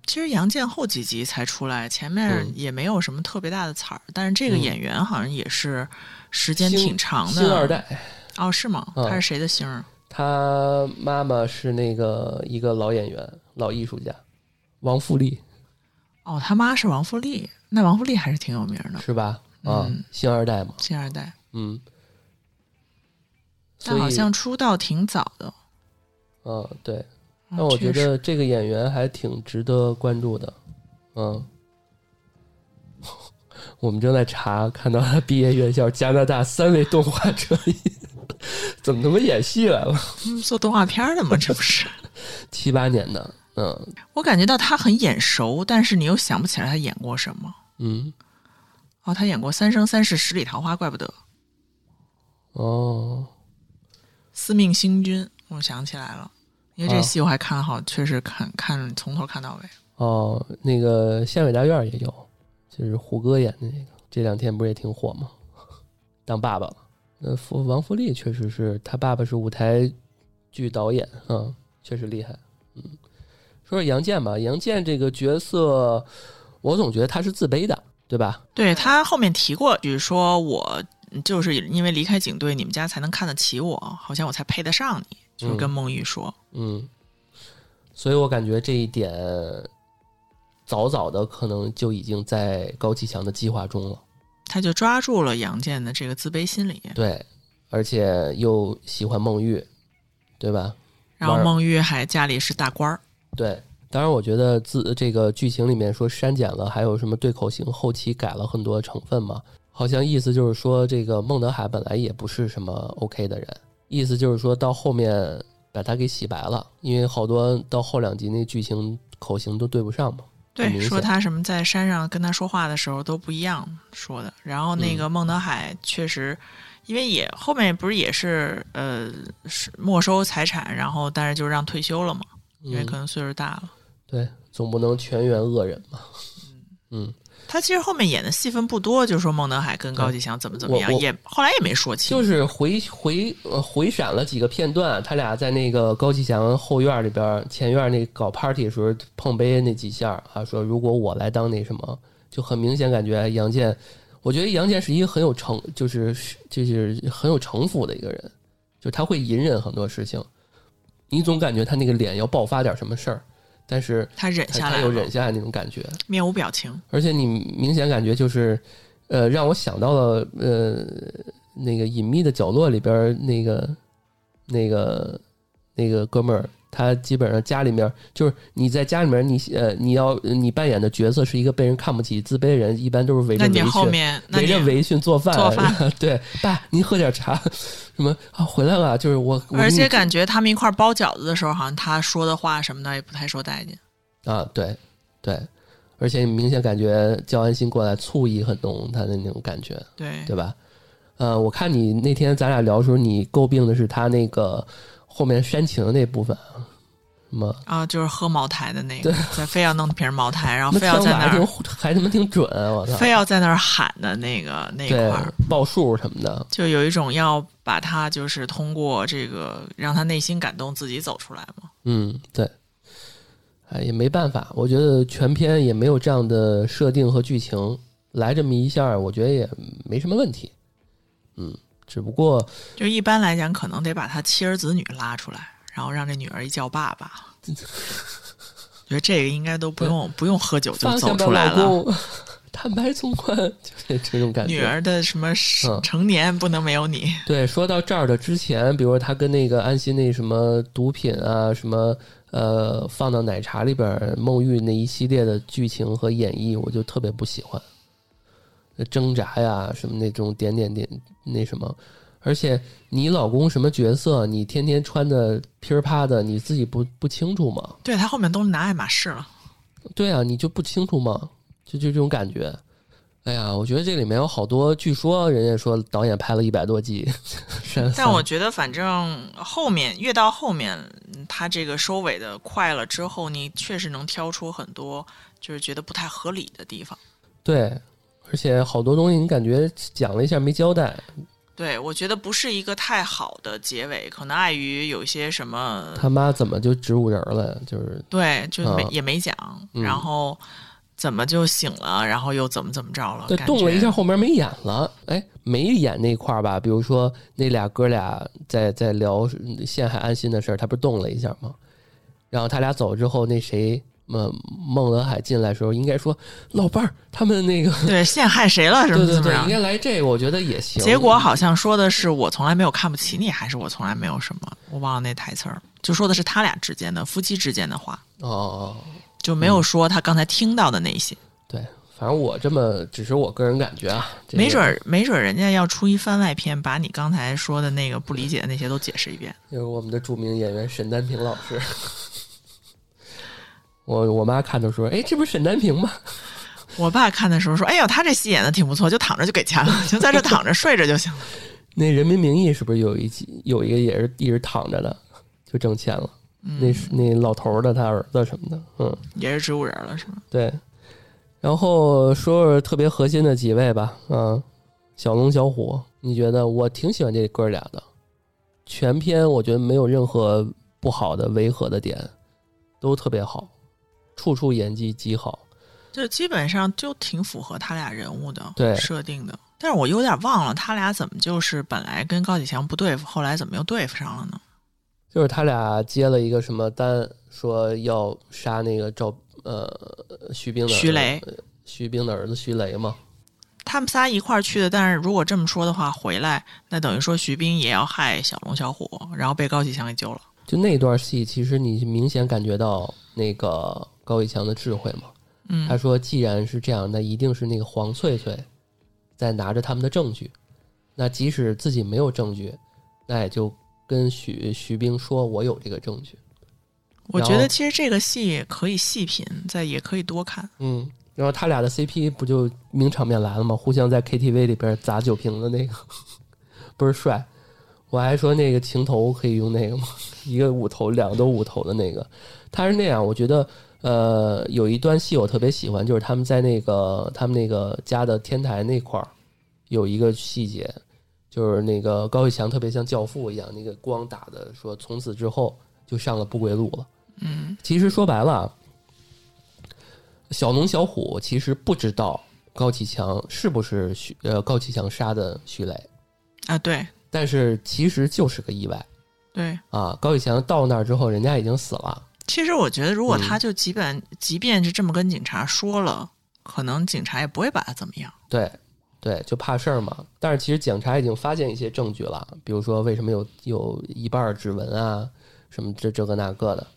其实杨健后几集才出来，前面嗯也没有什么特别大的彩儿，但是这个嗯演员好像也是时间挺长的。星二代，哦，是吗？嗯他是谁的星儿？他妈妈是那个一个老演员、老艺术家，王富利哦，他妈是王富利，那王富利还是挺有名的，是吧？啊，嗯星二代嘛，星二代，嗯。所以但好像出道挺早的。嗯，对，嗯那我觉得这个演员还挺值得关注的，嗯。我们正在查，看到他毕业院校加拿大三位动画专业，怎么他妈演戏来了？嗯做动画片的吗，这不是？七八年的，嗯我感觉到他很眼熟，但是你又想不起来他演过什么。嗯，哦，他演过《三生三世十里桃花》，怪不得《哦，司命星君》，我想起来了，因为这啊戏我还看了好，确实看看从头看到尾。哦，那个县委大院也有，就是胡歌演的那个，这两天不是也挺火吗？当爸爸了。那福王福利确实是他爸爸是舞台剧导演，嗯，确实厉害。嗯，说说杨健吧，杨健这个角色，我总觉得他是自卑的，对吧？对他后面提过，比如说我就是因为离开警队，你们家才能看得起我，好像我才配得上你，就是跟孟玉说。嗯，所以我感觉这一点早早的可能就已经在高启强的计划中了。他就抓住了杨健的这个自卑心理，对，而且又喜欢孟玉，对吧？然后孟玉还家里是大官儿，对，当然我觉得自这个剧情里面说删减了，还有什么对口型后期改了很多成分嘛，好像意思就是说这个孟德海本来也不是什么 OK 的人，意思就是说到后面把他给洗白了，因为好多到后两集那剧情口型都对不上嘛。对，说他什么在山上跟他说话的时候都不一样说的。然后嗯那个孟德海确实，因为也后面不是也是呃是没收财产，然后但是就让退休了嘛，因为嗯可能岁数大了。对，总不能全员恶人嘛。嗯，他其实后面演的戏份不多，就说孟德海跟高启强怎么怎么样，也后来也没说清。就是回回呃回闪了几个片段，他俩在那个高启强后院里边前院那搞 party 的时候碰杯那几下啊，说如果我来当那什么，就很明显感觉杨健，我觉得杨健是一个很有城，就是就是很有城府的一个人，就他会隐忍很多事情，你总感觉他那个脸要爆发点什么事儿，但是他忍下来了，有忍下来那种感觉，面无表情。而且你明显感觉就是，呃，让我想到了呃那个隐秘的角落里边儿那个那个那个哥们儿，他基本上家里面就是你在家里面你呃你要你扮演的角色是一个被人看不起、自卑的人，一般都是围着那你围裙。后面，那你围着围裙做饭，做饭 对，爸，您喝点茶，什么啊？回来了，就是我，而且感觉他们一块包饺子的时候，好像他说的话什么的也不太受待见。啊，对对，而且明显感觉焦安心过来醋意很浓，他的那种感觉，对，对吧？呃，我看你那天咱俩聊的时候，你诟病的是他那个后面煽情的那部分啊，什么？啊，就是喝茅台的那个，对非要弄瓶茅台，然后非要在那儿，还他妈挺准，我操！非要在那儿喊的那个那一块儿，报数什么的，就有一种要把他就是通过这个让他内心感动自己走出来嘛。嗯，对，哎，也没办法，我觉得全篇也没有这样的设定和剧情，来这么一下，我觉得也没什么问题。嗯，只不过就一般来讲，可能得把他妻儿子女拉出来，然后让这女儿一叫爸爸。觉得这个应该都不用不用喝酒就走出来了。坦白从宽，就是这种感觉。女儿的什么嗯成年不能没有你，对，说到这儿的之前，比如说他跟那个安心那什么毒品啊，什么呃放到奶茶里边儿孟玉那一系列的剧情和演绎，我就特别不喜欢。挣扎呀，什么那种点点点那什么，而且你老公什么角色，你天天穿的噼儿啪的，你自己不不清楚吗？对他后面都拿爱马仕了。对啊，你就不清楚吗？就就这种感觉。哎呀，我觉得这里面有好多，据说人家说导演拍了一百多集，但我觉得，反正后面越到后面，嗯他这个收尾的快了之后，你确实能挑出很多就是觉得不太合理的地方。对，而且好多东西你感觉讲了一下没交代，对，我觉得不是一个太好的结尾，可能碍于有一些什么，他妈怎么就植物人了？就是对，就没、啊也没讲，嗯然后怎么就醒了，然后又怎么怎么着了，对动了一下，后面没演了。哎，没演那块儿吧？比如说那俩哥俩在在聊陷害安心的事儿，他不是动了一下吗？然后他俩走之后，那谁？孟孟德海进来的时候，应该说老伴儿，他们那个 对陷害谁了，什对对对，么怎么样应？该来这个，我觉得也行。结果好像说的是我从来没有看不起你，还是我从来没有什么，我忘了那台词儿，就说的是他俩之间的夫妻之间的话，哦哦，就没有说他刚才听到的那些。对，反正我这么只是我个人感觉啊，这个没准儿，没准儿人家要出一番外篇，把你刚才说的那个不理解的那些都解释一遍。就是我们的著名演员沈丹平老师。我我妈看的时候，哎，这不是沈丹平吗？我爸看的时候说：“哎呦，他这戏演的挺不错，就躺着就给钱了，就在这躺着睡着就行了。那《人民名义》是不是有一集有一个也是一直躺着的，就挣钱了？那是那老头儿的他儿子什么的，嗯，”也是植物人了，是吗？对。然后说说特别核心的几位吧，嗯，小龙、小虎，你觉得我挺喜欢这哥俩的，全篇我觉得没有任何不好的违和的点，都特别好，处处演技极好。就基本上就挺符合他俩人物的对设定的。但是我有点忘了他俩怎么就是本来跟高启强不对付，后来怎么又对付上了呢？就是他俩接了一个什么单，说要杀那个赵呃徐冰的徐雷，徐冰的儿子徐雷嘛。他们仨一块儿去的，但是如果这么说的话，回来那等于说徐冰也要害小龙小虎，然后被高启强给救了。就那段戏，其实你明显感觉到那个高以强的智慧嘛。嗯他说，既然是这样，那一定是那个黄翠翠在拿着他们的证据。那即使自己没有证据，那也就跟徐徐冰说：“我有这个证据。我觉得其实这个戏可以细品，再也可以多看。”嗯，然后他俩的 CP 不就名场面来了吗？互相在 KTV 里边砸酒瓶的那个，倍儿帅。我还说那个情头可以用那个吗？一个五头，两个都五头的那个，他是那样。我觉得，呃，有一段戏我特别喜欢，就是他们在那个他们那个家的天台那块儿有一个细节，就是那个高启强特别像教父一样，那个光打的说从此之后就上了不归路了。嗯，其实说白了，小龙小虎其实不知道高启强是不是徐呃高启强杀的徐磊，啊，对但是其实就是个意外对。啊。高启强到那儿之后，人家已经死了。其实我觉得，如果嗯他就即便、即便是这么跟警察说了，可能警察也不会把他怎么样。对，对，就怕事儿嘛。但是其实警察已经发现一些证据了，比如说为什么有有一半儿指纹啊，什么这这个那个的。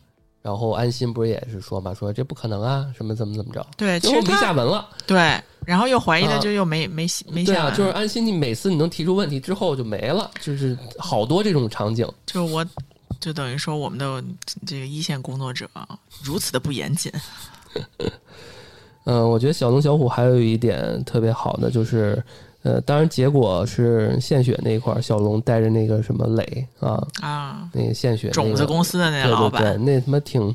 然后安心不是也是说嘛，说这不可能啊，什么怎么怎么着，对，其实没下文了。对，然后又怀疑的啊就又没、没没对啊，下文就是安心，你每次你能提出问题之后就没了，就是好多这种场景。就是我，就等于说我们的这个一线工作者如此的不严谨。嗯，我觉得小龙小虎还有一点特别好的就是，呃，当然结果是献血那一块儿，小龙带着那个什么磊啊，啊，那个献血、那个、种子公司的那个老板对对，那他妈挺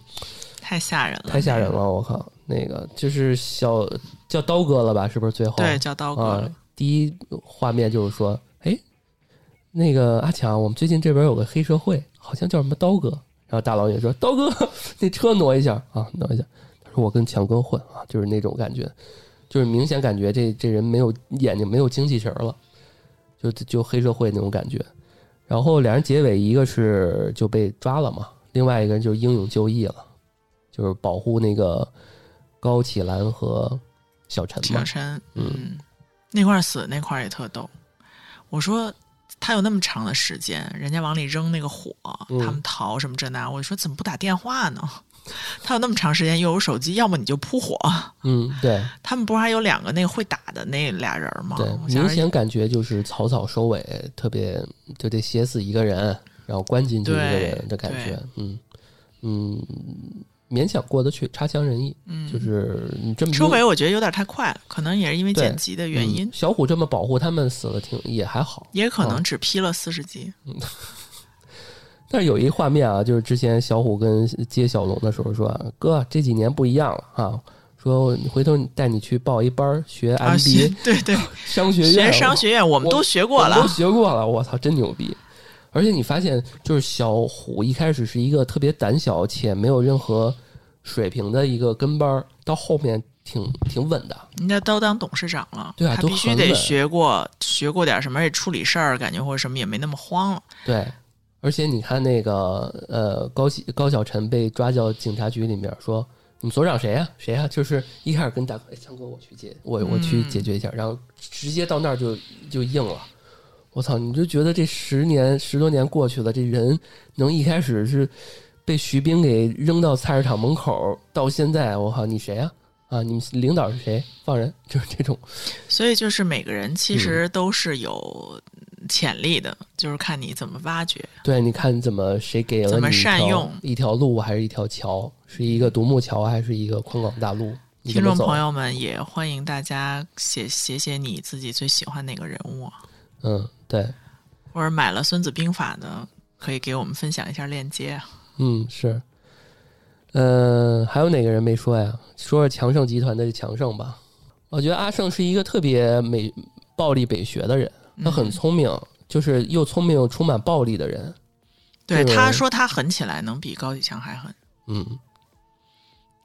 太吓人了，太吓人了，我靠，那个就是小叫刀哥了吧？是不是最后？对，叫刀哥啊。，第一画面就是说，哎，那个阿强，我们最近这边有个黑社会，好像叫什么刀哥。然后大老远说：“刀哥，那车挪一下啊，挪一下。”他说：“我跟强哥混啊，就是那种感觉，就是明显感觉这这人没有眼睛没有精气神儿了，就就黑社会那种感觉。然后两人结尾，一个是就被抓了嘛，另外一个人就是英勇就义了，就是保护那个高启兰和小陈嘛小。陈，嗯嗯，那块儿死那块儿也特逗。我说他有那么长的时间，人家往里扔那个火，嗯他们逃什么这那，我说怎么不打电话呢？他有那么长时间又有手机，要么你就扑火。嗯，对。他们不是还有两个那个会打的那俩人吗？对，明显感觉就是草草收尾，特别就得写死一个人，然后关进去一个人的感觉对，嗯嗯，勉强过得去，差强人意。嗯，就是你这么收尾我觉得有点太快了，可能也是因为剪辑的原因嗯，小虎这么保护他们死了挺也还好，也可哦能只批了四十集。嗯 但是有一画面啊，就是之前小虎跟接小龙的时候说：“哥，这几年不一样了啊。”说回头带你去报一班学 MBA、对对，商学院，学商学院我们都学过了都，学过了，我操，真牛逼！而且你发现，就是小虎一开始是一个特别胆小且没有任何水平的一个跟班儿，到后面挺挺稳的。人家都当董事长了，对啊都他必须得学过学过点什么，而且处理事儿感觉或者什么也没那么慌了。对，而且你看那个呃高高晓晨被抓到警察局里面说。你们所长谁呀、谁呀、就是一开始跟大哥，哎，强哥，我去解，我我去嗯解决一下，然后直接到那儿就就硬了。我操！你就觉得这十年十多年过去了，这人能一开始是被徐兵给扔到菜市场门口，到现在，我靠，你谁呀、啊？你们领导是谁？放人，就是这种。所以就是每个人嗯其实都是有潜力的，就是看你怎么挖掘。对，你看怎么谁给了怎么善用一条路，还是一条桥？是一个独木桥，还是一个宽广大路？听众朋友们也欢迎大家写写写你自己最喜欢哪个人物啊，嗯，对，或者买了《孙子兵法》的，可以给我们分享一下链接啊。嗯是。嗯，还有哪个人没说呀？说说强盛集团的强盛吧。我觉得阿胜是一个特别美暴力北学的人，他很嗯聪明，就是又聪明又充满暴力的人。对，他说他狠起来能比高启强还狠，嗯，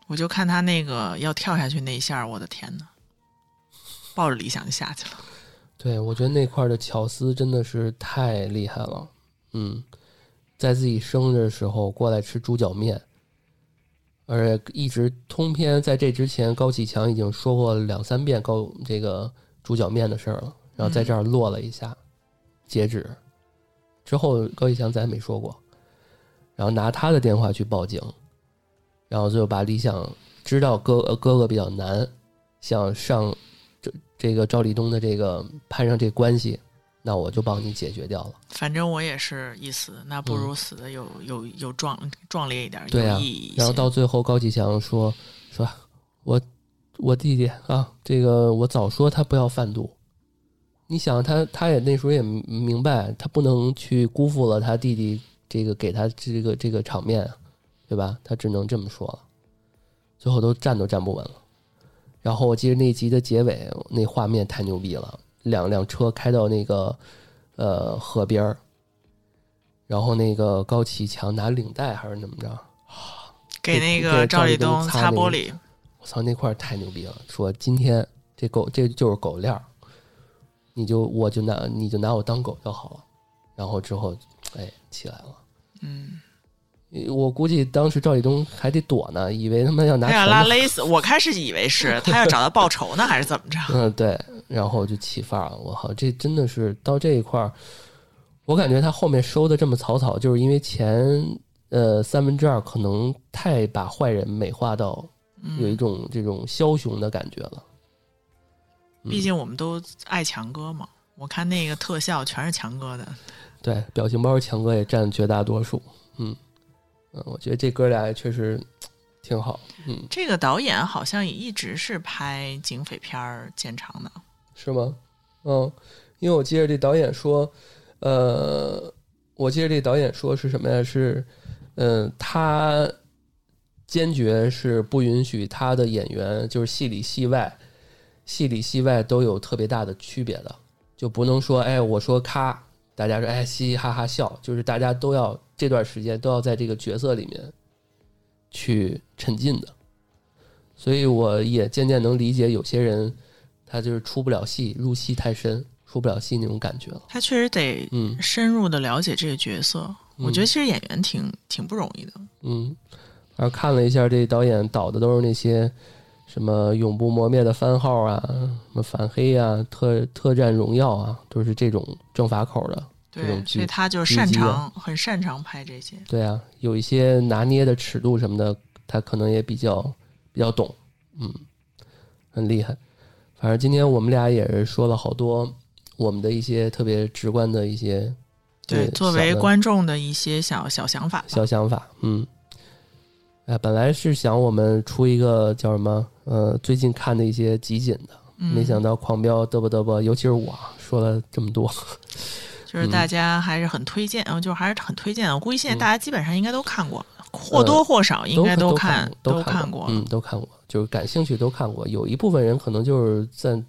我就看他那个要跳下去那一下，我的天呐，抱着理想就下去了。对，我觉得那块的巧思真的是太厉害了。嗯，在自己生日的时候过来吃猪脚面，而且一直通篇在这之前，高启强已经说过两三遍高这个猪脚面的事儿了，然后在这儿落了一下，截止。之后，高启强再也没说过，然后拿他的电话去报警，然后就把李想知道哥呃哥哥比较难，想上这这个赵立东的这个攀上这关系，那我就帮你解决掉了。反正我也是一死，那不如死的有、有有壮壮烈一点，嗯对啊有意义。然后到最后，高启强说：“说我我弟弟啊，这个我早说他不要贩毒。你想他，他也那时候也明白，他不能去辜负了他弟弟这个给他这个这个场面，对吧？他只能这么说了。最后都站都站不稳了。然后我记得那集的结尾，那画面太牛逼了，两辆车开到那个呃河边儿，然后那个高启强拿领带还是怎么着？给那个赵赵立东擦玻璃，我操，那块儿太牛逼了！说今天这狗这就是狗链儿，你就我就拿你就拿我当狗就好了。然后之后，哎，起来了。嗯，我估计当时赵立东还得躲呢，以为他妈要拿他要拉勒死，我开始以为是他要找他报仇呢，还是怎么着？嗯，对，然后就起范儿了。我靠，这真的是到这一块儿，我感觉他后面收的这么草草，就是因为前呃三分之二可能太把坏人美化到有一种这种枭雄的感觉了。嗯毕竟我们都爱强哥嘛。我看那个特效全是强哥的，对，表情包强哥也占绝大多数。嗯嗯，我觉得这哥俩也确实挺好。嗯，这个导演好像也一直是拍警匪片儿见长的。是吗？嗯，因为我记得这导演说，呃，我记得这导演说是什么呀？是，嗯、他坚决是不允许他的演员就是戏里戏外，戏里戏外都有特别大的区别的，就不能说，哎，我说咔，大家说，哎，嘻嘻哈哈笑，就是大家都要这段时间都要在这个角色里面去沉浸的。所以我也渐渐能理解有些人他就是出不了戏，入戏太深，出不了戏那种感觉了。他确实得嗯深入的了解这个角色。我觉得其实演员挺挺不容易的。嗯，然后看了一下这导演导的都是那些什么永不磨灭的番号啊，什么反黑啊，特特战荣耀啊，都是这种政法口的。这对种，剧所以他就擅长很擅长拍这些。对啊，有一些拿捏的尺度什么的，他可能也比较比较懂，嗯，很厉害。反正今天我们俩也是说了好多我们的一些特别直观的一些对，作为观众的一些小小想法。小想法，嗯，哎，本来是想我们出一个叫什么，呃，最近看的一些集锦的，嗯没想到狂飙嘚啵嘚啵，尤其是我说了这么多，就是大家还是很推荐，嗯，就还是很推荐的。我估计现在嗯大家基本上应该都看过，或多或少应该都看都看过，嗯，都看过，就是感兴趣都看过。有一部分人可能就是在，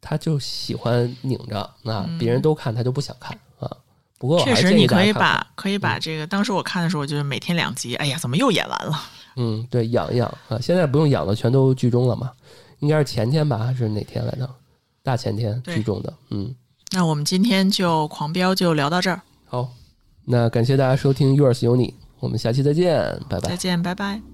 他就喜欢拧着，那别人都看他就不想看啊。不过确实，你可以把可以把这个，当时我看的时候，就是每天两集，哎呀，怎么又演完了？嗯，对，养一养啊，现在不用养了，全都剧终了嘛，应该是前天吧，还是哪天来着？大前天剧终的，嗯。那我们今天就狂飙就聊到这儿，好，那感谢大家收听《Yours 有你》，我们下期再见，拜拜再。见，拜拜。